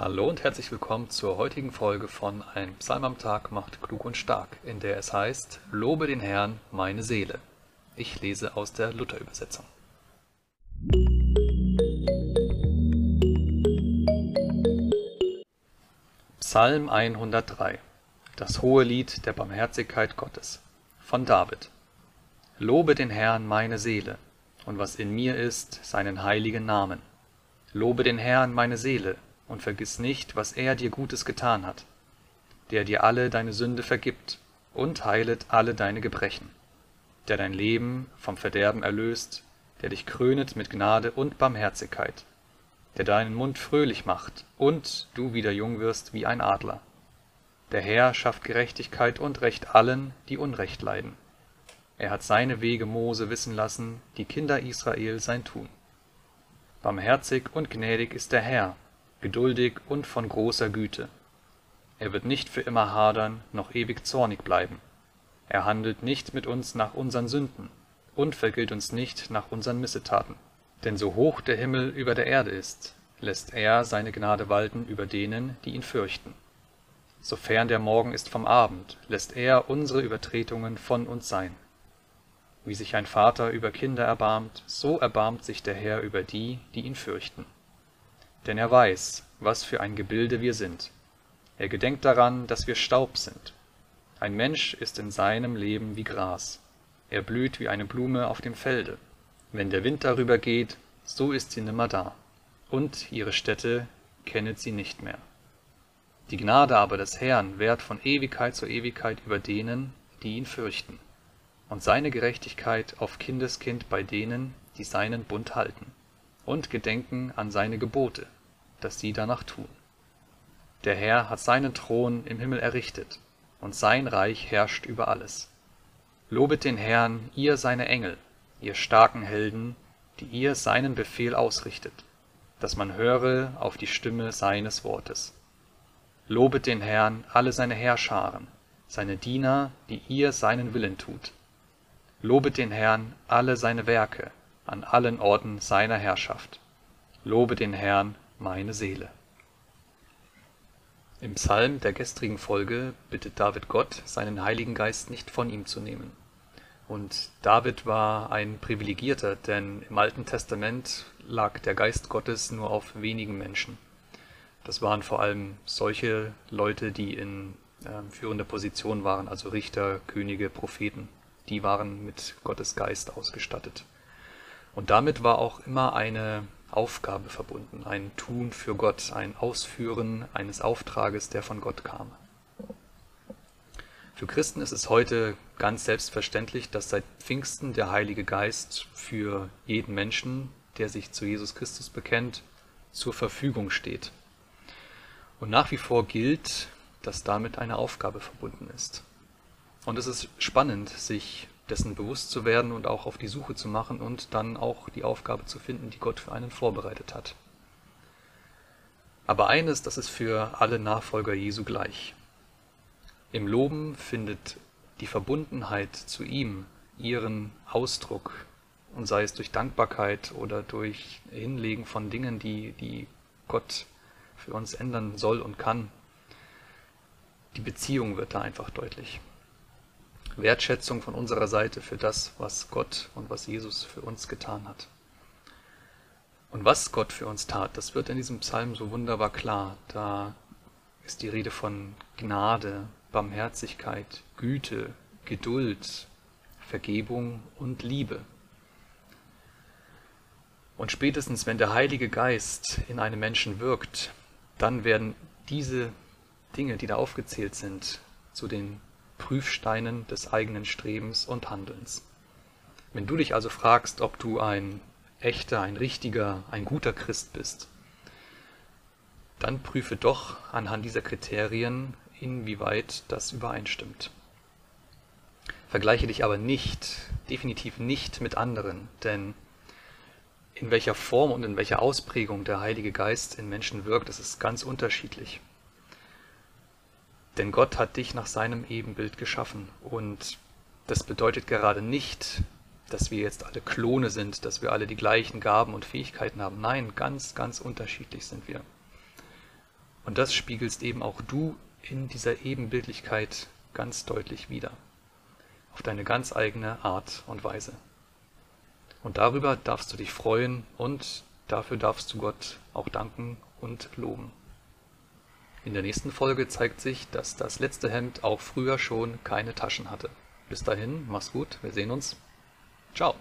Hallo und herzlich willkommen zur heutigen Folge von Ein Psalm am Tag macht klug und stark, in der es heißt, Lobe den Herrn, meine Seele. Ich lese aus der Luther-Übersetzung. Psalm 103 Das hohe Lied der Barmherzigkeit Gottes von David Lobe den Herrn, meine Seele, und was in mir ist, seinen heiligen Namen. Lobe den Herrn, meine Seele, und vergiss nicht, was er dir Gutes getan hat, der dir alle deine Sünde vergibt und heilet alle deine Gebrechen, der dein Leben vom Verderben erlöst, der dich krönet mit Gnade und Barmherzigkeit, der deinen Mund fröhlich macht und du wieder jung wirst wie ein Adler. Der Herr schafft Gerechtigkeit und Recht allen, die Unrecht leiden. Er hat seine Wege Mose wissen lassen, die Kinder Israel sein Tun. Barmherzig und gnädig ist der Herr, geduldig und von großer Güte. Er wird nicht für immer hadern, noch ewig zornig bleiben. Er handelt nicht mit uns nach unseren Sünden und vergilt uns nicht nach unseren Missetaten. Denn so hoch der Himmel über der Erde ist, lässt er seine Gnade walten über denen, die ihn fürchten. Sofern der Morgen ist vom Abend, lässt er unsere Übertretungen von uns sein. Wie sich ein Vater über Kinder erbarmt, so erbarmt sich der Herr über die, die ihn fürchten denn er weiß, was für ein Gebilde wir sind. Er gedenkt daran, dass wir Staub sind. Ein Mensch ist in seinem Leben wie Gras. Er blüht wie eine Blume auf dem Felde. Wenn der Wind darüber geht, so ist sie nimmer da. Und ihre Stätte kennet sie nicht mehr. Die Gnade aber des Herrn währt von Ewigkeit zu Ewigkeit über denen, die ihn fürchten, und seine Gerechtigkeit auf Kindeskind bei denen, die seinen Bund halten und gedenken an seine Gebote, dass sie danach tun. Der Herr hat seinen Thron im Himmel errichtet, und sein Reich herrscht über alles. Lobet den Herrn, ihr seine Engel, ihr starken Helden, die ihr seinen Befehl ausrichtet, dass man höre auf die Stimme seines Wortes. Lobet den Herrn, alle seine Herrscharen, seine Diener, die ihr seinen Willen tut. Lobet den Herrn, alle seine Werke, an allen Orten seiner Herrschaft. Lobe den Herrn, meine Seele. Im Psalm der gestrigen Folge bittet David Gott, seinen Heiligen Geist nicht von ihm zu nehmen. Und David war ein Privilegierter, denn im Alten Testament lag der Geist Gottes nur auf wenigen Menschen. Das waren vor allem solche Leute, die in äh, führender Position waren, also Richter, Könige, Propheten. Die waren mit Gottes Geist ausgestattet. Und damit war auch immer eine Aufgabe verbunden, ein Tun für Gott, ein Ausführen eines Auftrages, der von Gott kam. Für Christen ist es heute ganz selbstverständlich, dass seit Pfingsten der Heilige Geist für jeden Menschen, der sich zu Jesus Christus bekennt, zur Verfügung steht. Und nach wie vor gilt, dass damit eine Aufgabe verbunden ist. Und es ist spannend, sich dessen bewusst zu werden und auch auf die Suche zu machen und dann auch die Aufgabe zu finden, die Gott für einen vorbereitet hat. Aber eines, das ist für alle Nachfolger Jesu gleich. Im Loben findet die Verbundenheit zu ihm ihren Ausdruck, und sei es durch Dankbarkeit oder durch Hinlegen von Dingen, die, die Gott für uns ändern soll und kann. Die Beziehung wird da einfach deutlich. Wertschätzung von unserer Seite für das, was Gott und was Jesus für uns getan hat. Und was Gott für uns tat, das wird in diesem Psalm so wunderbar klar. Da ist die Rede von Gnade, Barmherzigkeit, Güte, Geduld, Vergebung und Liebe. Und spätestens, wenn der Heilige Geist in einem Menschen wirkt, dann werden diese Dinge, die da aufgezählt sind, zu den Prüfsteinen des eigenen Strebens und Handelns. Wenn du dich also fragst, ob du ein echter, ein richtiger, ein guter Christ bist, dann prüfe doch anhand dieser Kriterien, inwieweit das übereinstimmt. Vergleiche dich aber nicht, definitiv nicht mit anderen, denn in welcher Form und in welcher Ausprägung der Heilige Geist in Menschen wirkt, das ist ganz unterschiedlich. Denn Gott hat dich nach seinem Ebenbild geschaffen. Und das bedeutet gerade nicht, dass wir jetzt alle Klone sind, dass wir alle die gleichen Gaben und Fähigkeiten haben. Nein, ganz, ganz unterschiedlich sind wir. Und das spiegelst eben auch du in dieser Ebenbildlichkeit ganz deutlich wider. Auf deine ganz eigene Art und Weise. Und darüber darfst du dich freuen und dafür darfst du Gott auch danken und loben. In der nächsten Folge zeigt sich, dass das letzte Hemd auch früher schon keine Taschen hatte. Bis dahin, mach's gut, wir sehen uns. Ciao.